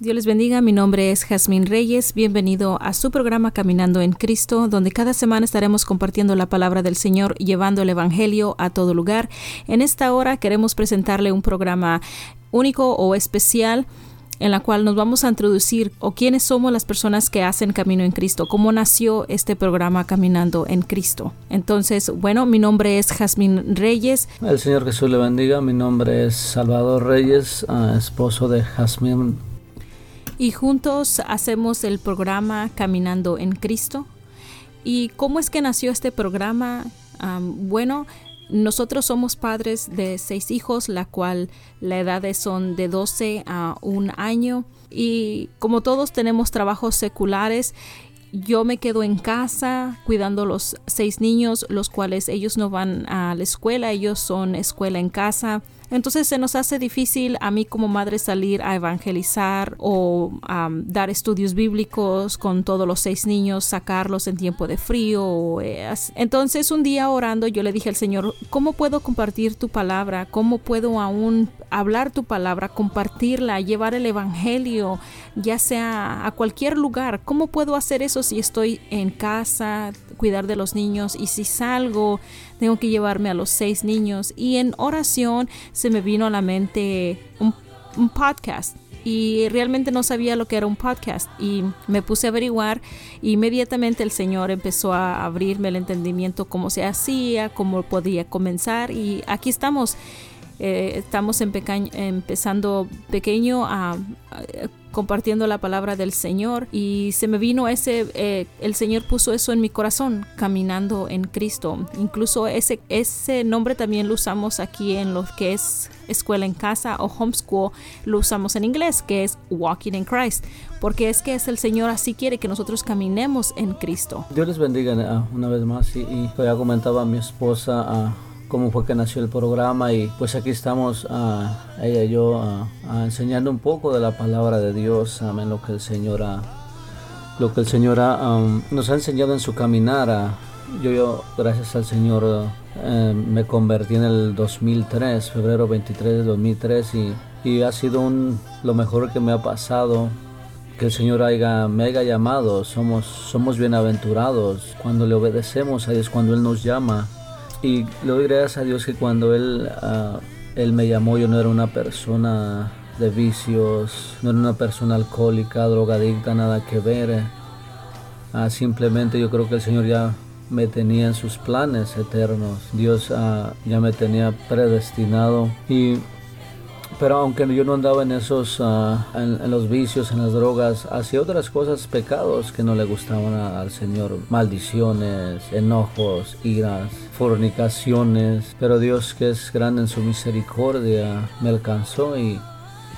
Dios les bendiga, mi nombre es Jazmín Reyes, bienvenido a su programa Caminando en Cristo, donde cada semana estaremos compartiendo la palabra del Señor, llevando el Evangelio a todo lugar. En esta hora queremos presentarle un programa único o especial en la cual nos vamos a introducir o quiénes somos las personas que hacen Camino en Cristo, cómo nació este programa Caminando en Cristo. Entonces, bueno, mi nombre es Jazmín Reyes. El Señor Jesús le bendiga, mi nombre es Salvador Reyes, ah, esposo de Jazmín. Y juntos hacemos el programa Caminando en Cristo. ¿Y cómo es que nació este programa? bueno, nosotros somos padres de seis hijos, la cual la edad son de 12 a un año. Y como todos tenemos trabajos seculares, yo me quedo en casa cuidando los seis niños, los cuales ellos no van a la escuela, ellos son escuela en casa. Entonces se nos hace difícil a mí como madre salir a evangelizar o a dar estudios bíblicos con todos los seis niños, sacarlos en tiempo de frío. Eh, entonces un día orando yo le dije al Señor, ¿cómo puedo compartir tu palabra? ¿Cómo puedo aún hablar tu palabra, compartirla, llevar el Evangelio, ya sea a cualquier lugar? ¿Cómo puedo hacer eso si estoy en casa, cuidar de los niños y si salgo tengo que llevarme a los seis niños y en oración se me vino a la mente un, podcast y realmente no sabía lo que era un podcast y me puse a averiguar y inmediatamente el Señor empezó a abrirme el entendimiento cómo se hacía, cómo podía comenzar y aquí estamos. Eh, estamos empezando pequeño a compartiendo la palabra del Señor y se me vino ese, eh, el Señor puso eso en mi corazón, caminando en Cristo. Incluso ese, ese nombre también lo usamos aquí en lo que es escuela en casa o homeschool, lo usamos en inglés, que es Walking in Christ, porque es que es el Señor así quiere que nosotros caminemos en Cristo. Dios les bendiga ah, una vez más y, y ya comentaba a mi esposa a cómo fue que nació el programa y pues aquí estamos a ella y yo enseñando un poco de la palabra de Dios, amén, lo que el Señor ha, lo que el Señor um, nos ha enseñado en su caminar. yo, yo, gracias al Señor, eh, me convertí en el 2003, febrero 23 de 2003 y, y ha sido un, lo mejor que me ha pasado que el Señor haya, me haya llamado. Somos, somos bienaventurados cuando le obedecemos, ahí es cuando Él nos llama. Y le doy gracias a Dios que cuando él, ah, él me llamó yo no era una persona de vicios, no era una persona alcohólica, drogadicta, nada que ver. Ah, simplemente yo creo que el Señor ya me tenía en sus planes eternos. Dios ah, ya me tenía predestinado y pero aunque yo no andaba en esos, ah, en, los vicios, en las drogas, hacía otras cosas, pecados que no le gustaban al Señor, maldiciones, enojos, iras, fornicaciones. Pero Dios que es grande en su misericordia me alcanzó y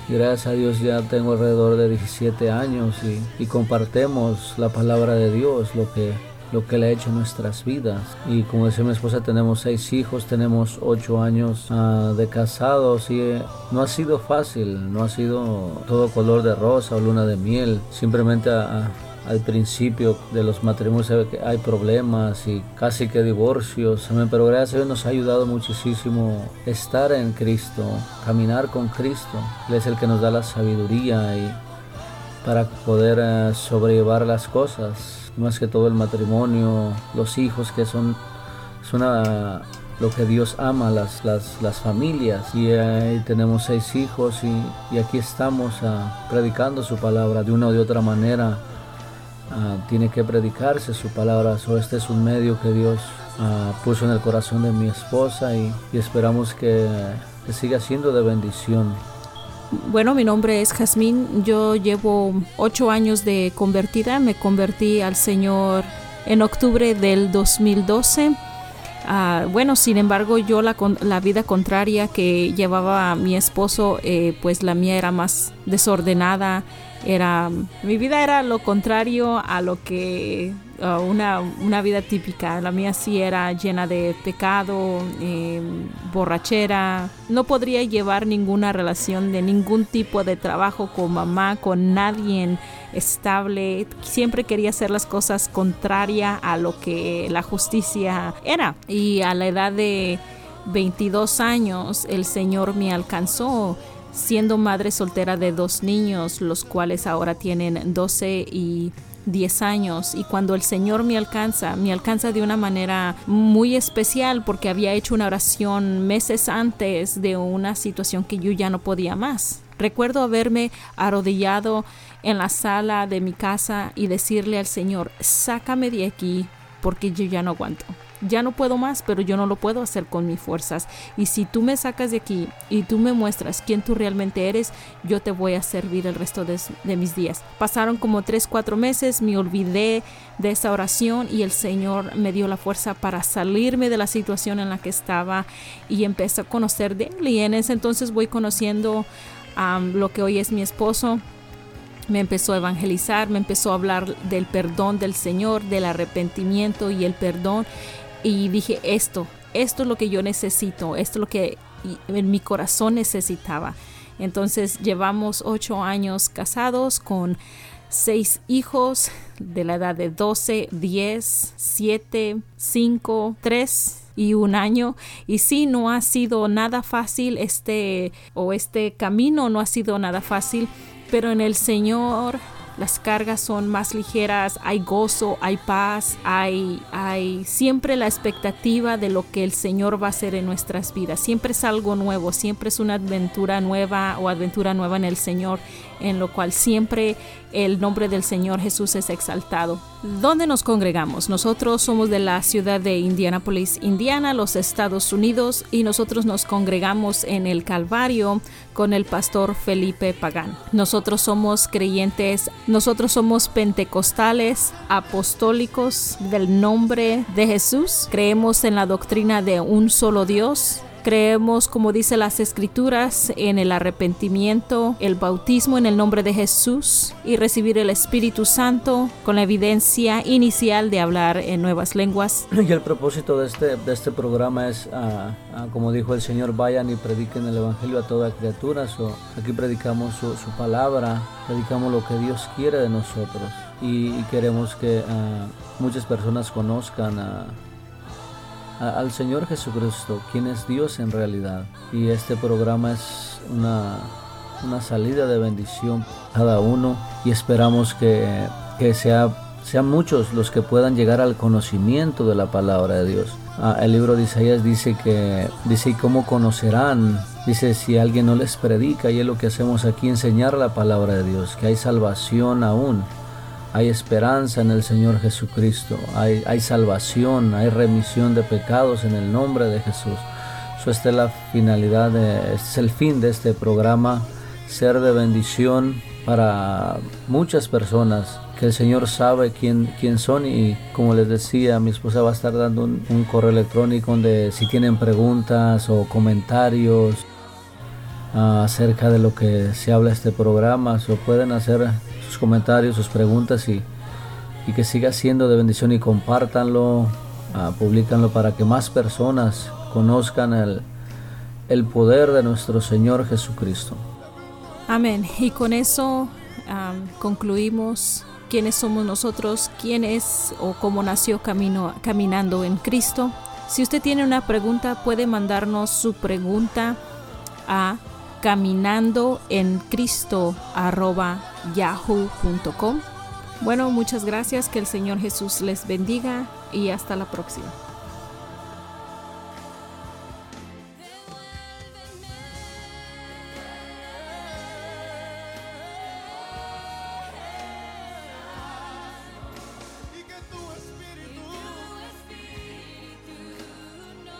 gracias a Dios ya tengo alrededor de 17 años y, y compartemos la palabra de Dios, lo que lo que le ha hecho en nuestras vidas. Y como decía mi esposa, tenemos seis hijos, tenemos ocho años ah, de casados y eh, no ha sido fácil, no ha sido todo color de rosa o luna de miel. Simplemente al principio de los matrimonios hay problemas y casi que divorcios, pero gracias a Dios nos ha ayudado muchísimo estar en Cristo, caminar con Cristo. Él es el que nos da la sabiduría y para poder eh, sobrellevar las cosas más que todo el matrimonio, los hijos que son, son lo que Dios ama, las, las, las familias. Y ahí tenemos seis hijos y, aquí estamos ah, predicando su palabra de una o de otra manera. Ah, tiene que predicarse su palabra. So, este es un medio que Dios ah, puso en el corazón de mi esposa y, esperamos que, que siga siendo de bendición. Bueno, mi nombre es Jazmín. Yo llevo ocho años de convertida. Me convertí al Señor en octubre del 2012. Ah, bueno, sin embargo, yo la, la, vida contraria que llevaba mi esposo, eh, pues la mía era más desordenada. Era, mi vida era lo contrario a lo que una, una, vida típica. La mía sí era llena de pecado, em, borrachera. No podría llevar ninguna relación de ningún tipo de trabajo con mamá, con nadie estable. Siempre quería hacer las cosas contraria a lo que la justicia era. Y a la edad de 22 años el Señor me alcanzó siendo madre soltera de dos niños, los cuales ahora tienen 12 y 10 años y cuando el Señor me alcanza, me alcanza de una manera muy especial porque había hecho una oración meses antes de una situación que yo ya no podía más. Recuerdo haberme arrodillado en la sala de mi casa y decirle al Señor, sácame de aquí porque yo ya no aguanto ya no puedo más, pero yo no lo puedo hacer con mis fuerzas. Y si tú me sacas de aquí y tú me muestras quién tú realmente eres, yo te voy a servir el resto de, mis días. Pasaron como tres, cuatro meses, me olvidé de esa oración y el Señor me dio la fuerza para salirme de la situación en la que estaba y empecé a conocer de él. Y en ese entonces voy conociendo a lo que hoy es mi esposo me empezó a evangelizar, me empezó a hablar del perdón del Señor, del arrepentimiento y el perdón y dije, esto, esto es lo que yo necesito, esto es lo que en mi corazón necesitaba. Entonces llevamos ocho años casados con seis hijos de la edad de 12, 10, 7, 5, 3 y un año. Y sí, no ha sido nada fácil este o este camino no ha sido nada fácil, pero en el Señor las cargas son más ligeras, hay gozo, hay paz, hay, hay siempre la expectativa de lo que el Señor va a hacer en nuestras vidas. Siempre es algo nuevo, siempre es una aventura nueva o aventura nueva en el Señor, en lo cual siempre el nombre del Señor Jesús es exaltado. ¿Dónde nos congregamos? Nosotros somos de la ciudad de Indianapolis, Indiana, los Estados Unidos, y nosotros nos congregamos en el Calvario con el pastor Felipe Pagán. Nosotros somos creyentes, nosotros somos pentecostales, apostólicos del nombre de Jesús. Creemos en la doctrina de un solo Dios Creemos, como dice las escrituras, en el arrepentimiento, el bautismo en el nombre de Jesús y recibir el Espíritu Santo con la evidencia inicial de hablar en nuevas lenguas. Y el propósito de este, de este programa es, ah, ah, como dijo el Señor, vayan y prediquen el Evangelio a toda criatura. aquí predicamos su, palabra, predicamos lo que Dios quiere de nosotros y, queremos que ah, muchas personas conozcan a al Señor Jesucristo, quien es Dios en realidad. Y este programa es una, una salida de bendición cada uno y esperamos que, que sea, sean muchos los que puedan llegar al conocimiento de la palabra de Dios. Ah, el libro de Isaías dice que, dice, ¿y cómo conocerán? Dice, si alguien no les predica, y es lo que hacemos aquí, enseñar la palabra de Dios, que hay salvación aún hay esperanza en el Señor Jesucristo, hay, salvación, hay remisión de pecados en el nombre de Jesús. Esta es la finalidad, este es el fin de este programa, ser de bendición para muchas personas que el Señor sabe quién, quién son y como les decía, mi esposa va a estar dando un, correo electrónico donde si tienen preguntas o comentarios ah, acerca de lo que se habla este programa, se pueden hacer sus comentarios, sus preguntas y, que siga siendo de bendición y compártanlo, uh, publicanlo para que más personas conozcan el, poder de nuestro Señor Jesucristo. Amén. Y con eso concluimos quiénes somos nosotros, quién es o cómo nació camino, caminando en Cristo. Si usted tiene una pregunta, puede mandarnos su pregunta a caminando yahoo.com. Bueno, muchas gracias, que el Señor Jesús les bendiga y hasta la próxima.